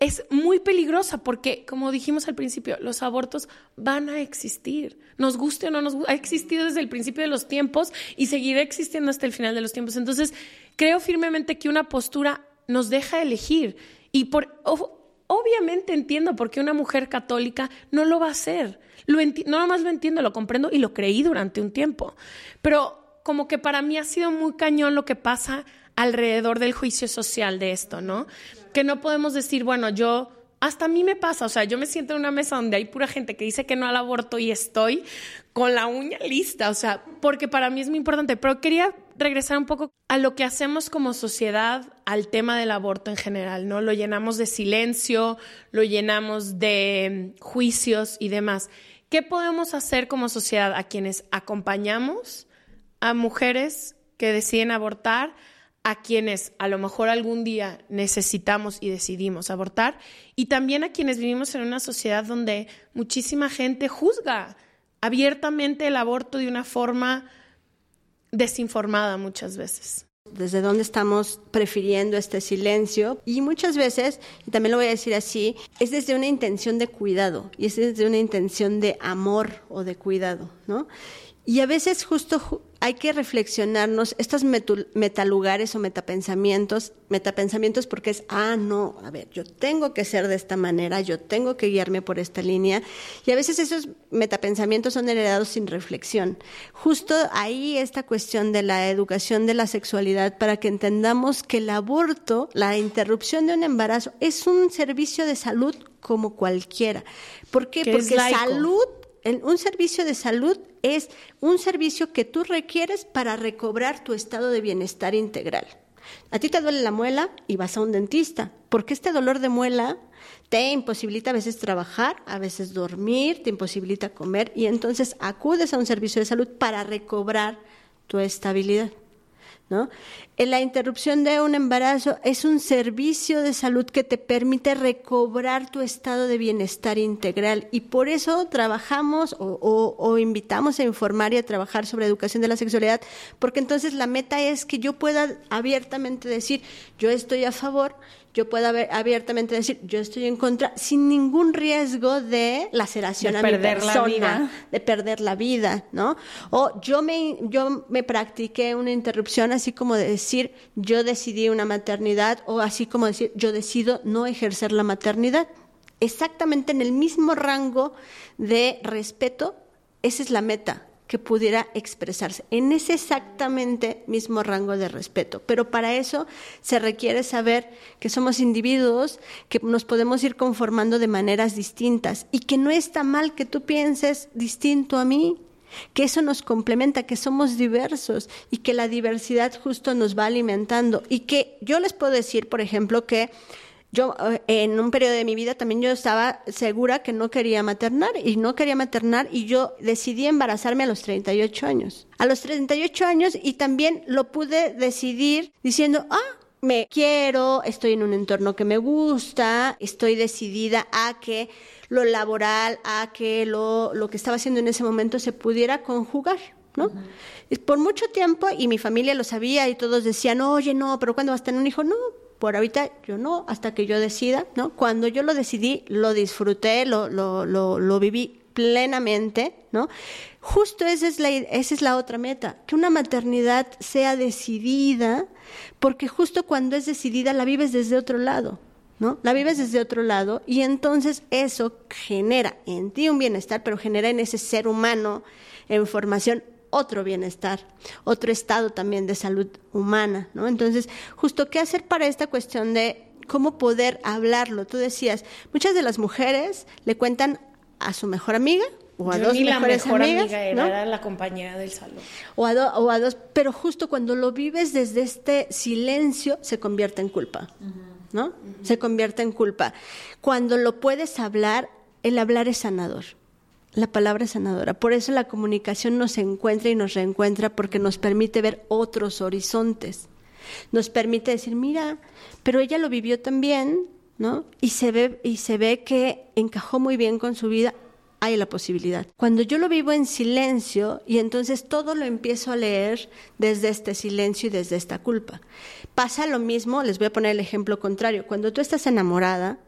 es muy peligrosa porque, como dijimos al principio, los abortos van a existir. Nos guste o no nos guste, ha existido desde el principio de los tiempos y seguirá existiendo hasta el final de los tiempos. Entonces, creo firmemente que una postura nos deja elegir. Y por, obviamente entiendo por qué una mujer católica no lo va a hacer lo no nomás lo entiendo, lo comprendo y lo creí durante un tiempo. Pero como que para mí ha sido muy cañón lo que pasa alrededor del juicio social de esto, ¿no? Que no podemos decir, bueno, yo hasta a mí me pasa, o sea, yo me siento en una mesa donde hay pura gente que dice que no al aborto y estoy con la uña lista, o sea, porque para mí es muy importante, pero quería regresar un poco a lo que hacemos como sociedad al tema del aborto en general, ¿no? Lo llenamos de silencio, lo llenamos de juicios y demás. ¿Qué podemos hacer como sociedad a quienes acompañamos a mujeres que deciden abortar, a quienes a lo mejor algún día necesitamos y decidimos abortar, y también a quienes vivimos en una sociedad donde muchísima gente juzga abiertamente el aborto de una forma desinformada muchas veces? desde dónde estamos prefiriendo este silencio y muchas veces, y también lo voy a decir así, es desde una intención de cuidado y es desde una intención de amor o de cuidado, ¿no? Y a veces justo hay que reflexionarnos estos metalugares o metapensamientos, metapensamientos porque es, ah, no, a ver, yo tengo que ser de esta manera, yo tengo que guiarme por esta línea. Y a veces esos metapensamientos son heredados sin reflexión. Justo ahí esta cuestión de la educación de la sexualidad para que entendamos que el aborto, la interrupción de un embarazo, es un servicio de salud como cualquiera. ¿Por qué? Porque salud un servicio de salud es un servicio que tú requieres para recobrar tu estado de bienestar integral. A ti te duele la muela y vas a un dentista, porque este dolor de muela te imposibilita a veces trabajar, a veces dormir, te imposibilita comer y entonces acudes a un servicio de salud para recobrar tu estabilidad. ¿No? En la interrupción de un embarazo es un servicio de salud que te permite recobrar tu estado de bienestar integral y por eso trabajamos o, o- o invitamos a informar y a trabajar sobre educación de la sexualidad, porque entonces la meta es que yo pueda abiertamente decir, yo estoy a favor, yo pueda haber- abiertamente decir, yo estoy en contra, sin ningún riesgo de laceración De a mi persona vida. de perder la vida, ¿no? O yo me, yo me practiqué una interrupción, así como de decir, yo decidí una maternidad, o así como decir, yo decido no ejercer la maternidad. Exactamente en el mismo rango de respeto, esa es la meta que pudiera expresarse. En ese exactamente mismo rango de respeto. Pero para eso se requiere saber que somos individuos, que nos podemos ir conformando de maneras distintas. Y que no está mal que tú pienses distinto a mí, que eso nos complementa, que somos diversos y que la diversidad justo nos va alimentando. Y que yo les puedo decir, por ejemplo, que yo eh, en un periodo de mi vida también yo estaba segura que no quería maternar y no quería maternar y yo decidí embarazarme a los 38 años. A los 38 años y también lo pude decidir diciendo, ah, me quiero, estoy en un entorno que me gusta, estoy decidida a que lo laboral, a que lo, lo que estaba haciendo en ese momento se pudiera conjugar. ¿no? Por mucho tiempo, y mi familia lo sabía, y todos decían, oye, no, pero ¿cuándo vas a tener un hijo? No, por ahorita yo no, hasta que yo decida, ¿no? Cuando yo lo decidí, lo disfruté, lo, lo, lo, lo viví plenamente, ¿no? Justo esa es, la, esa es la otra meta, que una maternidad sea decidida, porque justo cuando es decidida la vives desde otro lado, ¿no? La vives desde otro lado y entonces eso genera en ti un bienestar, pero genera en ese ser humano en formación otro bienestar, otro estado también de salud humana, ¿no? Entonces, justo qué hacer para esta cuestión de cómo poder hablarlo. Tú decías, muchas de las mujeres le cuentan a su mejor amiga o a Yo dos ni la mejores mejor amigas, amiga era, ¿no? era la compañera del salón. o a, do- o a dos, pero justo cuando lo vives desde este silencio se convierte en culpa, ¿no? Se convierte en culpa. Cuando lo puedes hablar, el hablar es sanador. La palabra sanadora. Por eso la comunicación nos encuentra y nos reencuentra porque nos permite ver otros horizontes. Nos permite decir, mira, pero ella lo vivió también, ¿no? Y se ve y se ve que encajó muy bien con su vida hay la posibilidad. Cuando yo lo vivo en silencio y entonces todo lo empiezo a leer desde este silencio y desde esta culpa. Pasa lo mismo, les voy a poner el ejemplo contrario. Cuando tú estás enamorada,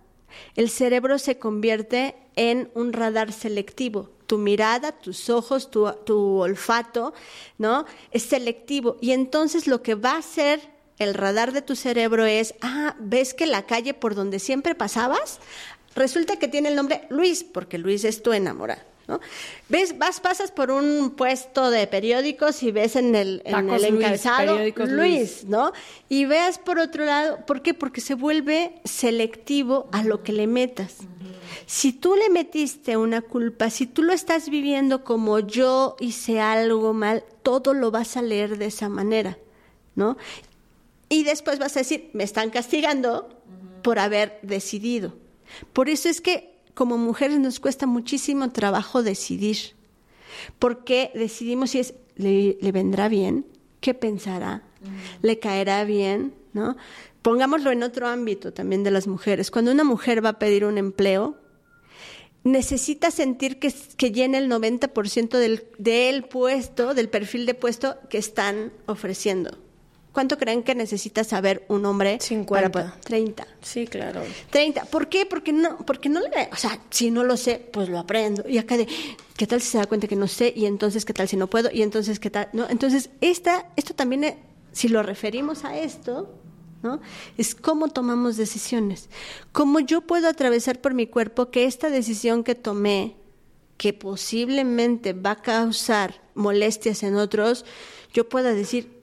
el cerebro se convierte en un radar selectivo. Tu mirada, tus ojos, tu, tu olfato, ¿no? Es selectivo. Y entonces lo que va a hacer el radar de tu cerebro es, ah, ¿ves que la calle por donde siempre pasabas? Resulta que tiene el nombre Luis, porque Luis es tu enamorado. ¿No? Ves, vas, pasas por un puesto de periódicos y ves en el, en el encabezado Luis. ¿no? Y veas por otro lado, ¿por qué? Porque se vuelve selectivo a lo que le metas. Si tú le metiste una culpa, si tú lo estás viviendo como yo hice algo mal, todo lo vas a leer de esa manera, ¿no? Y después vas a decir, me están castigando por haber decidido. Por eso es que como mujeres nos cuesta muchísimo trabajo decidir, porque decidimos si es, le, le vendrá bien, qué pensará, le caerá bien, ¿no? Pongámoslo en otro ámbito también de las mujeres. Cuando una mujer va a pedir un empleo, necesita sentir que, que llene el 90% del, del puesto, del perfil de puesto que están ofreciendo. ¿Cuánto creen que necesita saber un hombre? 50. Para, 30. Sí, claro. 30. ¿Por qué? Porque no, porque no le, o sea, si no lo sé, pues lo aprendo. Y acá de, ¿qué tal si se da cuenta que no sé? Y entonces, ¿qué tal si no puedo? Y entonces, ¿qué tal? ¿No? Entonces, esta, esto también, eh, si lo referimos a esto, ¿no? Es cómo tomamos decisiones. Cómo yo puedo atravesar por mi cuerpo que esta decisión que tomé, que posiblemente va a causar molestias en otros, yo pueda decir,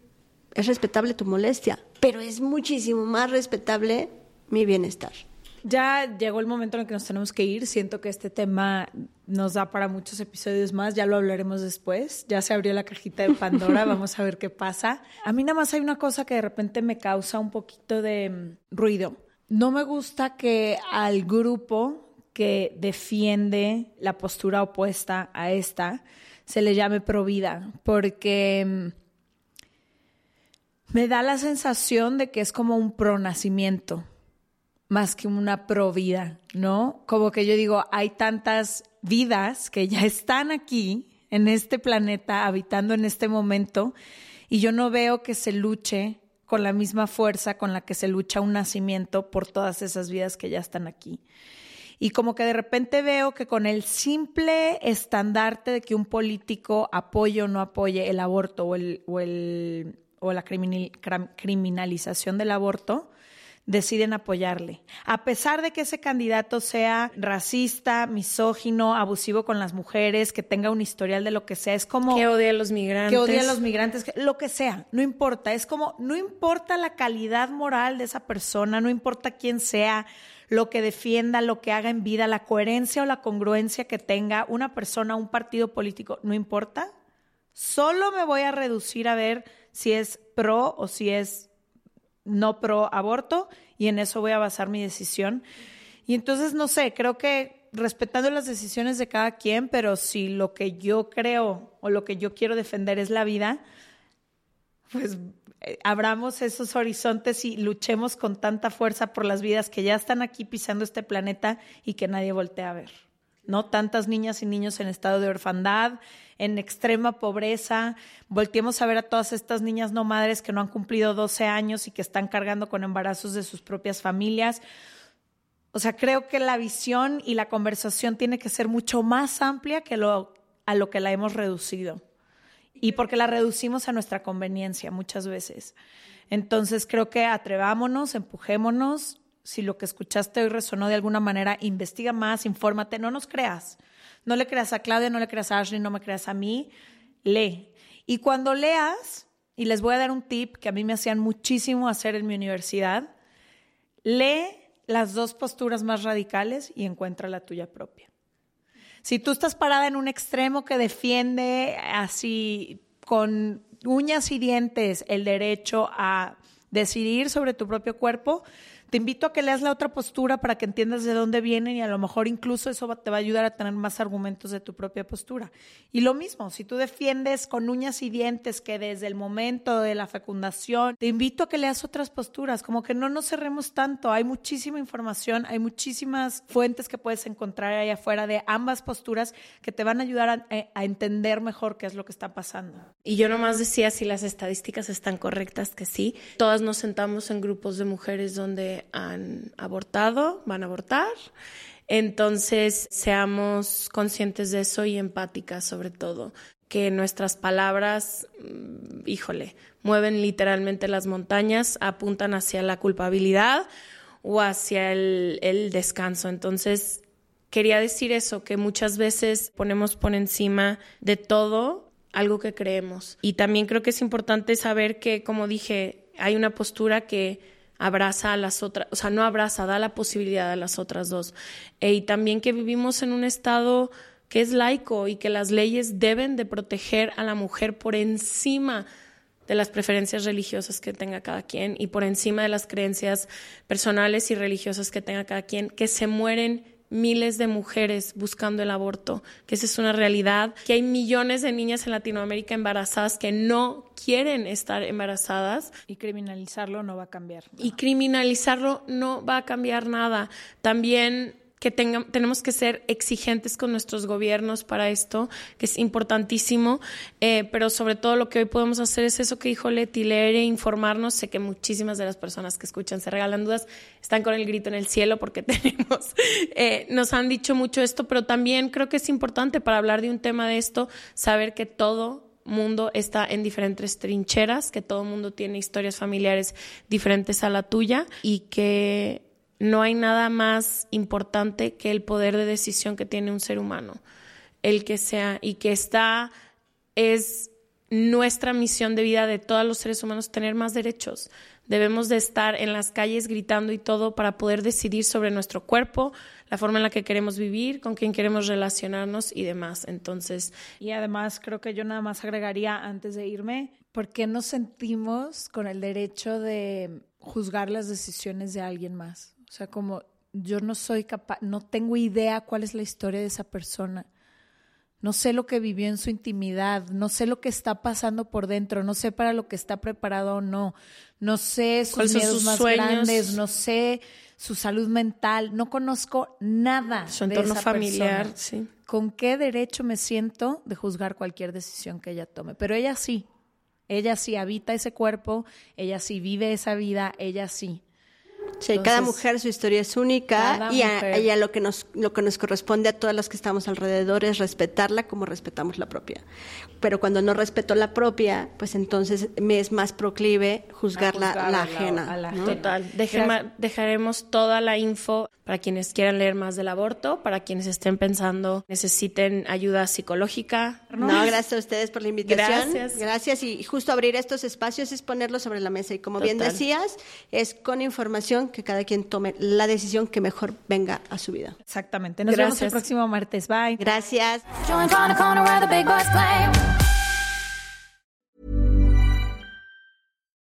es respetable tu molestia, pero es muchísimo más respetable mi bienestar. Ya llegó el momento en el que nos tenemos que ir. Siento que este tema nos da para muchos episodios más. Ya lo hablaremos después. Ya se abrió la cajita de Pandora. Vamos a ver qué pasa. A mí nada más hay una cosa que de repente me causa un poquito de mm, ruido. No me gusta que al grupo que defiende la postura opuesta a esta se le llame provida, porque mm, me da la sensación de que es como un pronacimiento más que una provida, ¿no? Como que yo digo, hay tantas vidas que ya están aquí en este planeta, habitando en este momento, y yo no veo que se luche con la misma fuerza con la que se lucha un nacimiento por todas esas vidas que ya están aquí. Y como que de repente veo que con el simple estandarte de que un político apoye o no apoye el aborto o el, o el o la criminalización del aborto, deciden apoyarle. A pesar de que ese candidato sea racista, misógino, abusivo con las mujeres, que tenga un historial de lo que sea, es como... Que odia a los migrantes. Que odia a los migrantes, lo que sea, no importa. Es como, no importa la calidad moral de esa persona, no importa quién sea, lo que defienda, lo que haga en vida, la coherencia o la congruencia que tenga una persona, un partido político, no importa. Solo me voy a reducir a ver si es pro o si es no pro aborto y en eso voy a basar mi decisión. Y entonces, no sé, creo que respetando las decisiones de cada quien, pero si lo que yo creo o lo que yo quiero defender es la vida, pues eh, abramos esos horizontes y luchemos con tanta fuerza por las vidas que ya están aquí pisando este planeta y que nadie voltea a ver. ¿No? Tantas niñas y niños en estado de orfandad, en extrema pobreza. Volteemos a ver a todas estas niñas no madres que no han cumplido 12 años y que están cargando con embarazos de sus propias familias. O sea, creo que la visión y la conversación tiene que ser mucho más amplia que lo, a lo que la hemos reducido. Y porque la reducimos a nuestra conveniencia muchas veces. Entonces creo que atrevámonos, empujémonos. Si lo que escuchaste hoy resonó de alguna manera, investiga más, infórmate, no nos creas. No le creas a Claudia, no le creas a Ashley, no me creas a mí. Lee. Y cuando leas, y les voy a dar un tip que a mí me hacían muchísimo hacer en mi universidad, lee las dos posturas más radicales y encuentra la tuya propia. Si tú estás parada en un extremo que defiende así con uñas y dientes el derecho a decidir sobre tu propio cuerpo, te invito a que leas la otra postura para que entiendas de dónde vienen y a lo mejor incluso eso te va a ayudar a tener más argumentos de tu propia postura. Y lo mismo, si tú defiendes con uñas y dientes que desde el momento de la fecundación, te invito a que leas otras posturas, como que no nos cerremos tanto, hay muchísima información, hay muchísimas fuentes que puedes encontrar ahí afuera de ambas posturas que te van a ayudar a, eh, a entender mejor qué es lo que está pasando. Y yo nomás decía si las estadísticas están correctas, que sí. Todas nos sentamos en grupos de mujeres donde han abortado, van a abortar. Entonces, seamos conscientes de eso y empáticas sobre todo. Que nuestras palabras, mm, híjole, mueven literalmente las montañas, apuntan hacia la culpabilidad o hacia el, el descanso. Entonces, quería decir eso, que muchas veces ponemos por encima de todo algo que creemos. Y también creo que es importante saber que, como dije, hay una postura que abraza a las otras, o sea, no abraza, da la posibilidad a las otras dos. E, y también que vivimos en un estado que es laico y que las leyes deben de proteger a la mujer por encima de las preferencias religiosas que tenga cada quien y por encima de las creencias personales y religiosas que tenga cada quien, que se mueren miles de mujeres buscando el aborto, que esa es una realidad, que hay millones de niñas en Latinoamérica embarazadas que no quieren estar embarazadas. Y criminalizarlo no va a cambiar. Y criminalizarlo no va a cambiar nada. También que tenemos que ser exigentes con nuestros gobiernos para esto, que es importantísimo, eh, pero sobre todo lo que hoy podemos hacer es eso que dijo Leti, leer e informarnos. Sé que muchísimas de las personas que escuchan Se Regalan Dudas están con el grito en el cielo porque tenemos, eh, nos han dicho mucho esto, pero también creo que es importante para hablar de un tema de esto, saber que todo mundo está en diferentes trincheras, que todo mundo tiene historias familiares diferentes a la tuya y que no hay nada más importante que el poder de decisión que tiene un ser humano, el que sea, y que está, es nuestra misión de vida de todos los seres humanos tener más derechos. Debemos de estar en las calles gritando y todo para poder decidir sobre nuestro cuerpo, la forma en la que queremos vivir, con quién queremos relacionarnos y demás. Entonces, y además creo que yo nada más agregaría antes de irme, ¿por qué nos sentimos con el derecho de juzgar las decisiones de alguien más? O sea, como yo no soy capaz, no tengo idea cuál es la historia de esa persona. No sé lo que vivió en su intimidad, no sé lo que está pasando por dentro, no sé para lo que está preparado o no, no sé sus miedos más grandes, no sé su salud mental, no conozco nada su entorno familiar, sí. ¿Con qué derecho me siento de juzgar cualquier decisión que ella tome? Pero ella sí, ella sí habita ese cuerpo, ella sí vive esa vida, ella sí. Sí, cada mujer su historia es única y a, lo que nos lo que nos corresponde a todas las que estamos alrededor es respetarla como respetamos la propia. Pero cuando no respeto la propia, pues entonces me es más proclive juzgar, la, ajena. Total. dejaremos toda la info para quienes quieran leer más del aborto, para quienes estén pensando necesiten ayuda psicológica. No, gracias a ustedes por la invitación. Gracias. Gracias y justo abrir estos espacios es ponerlos sobre la mesa y como bien decías, es con información que cada quien tome la decisión que mejor venga a su vida. Exactamente. Nos vemos el próximo martes. Bye. Gracias.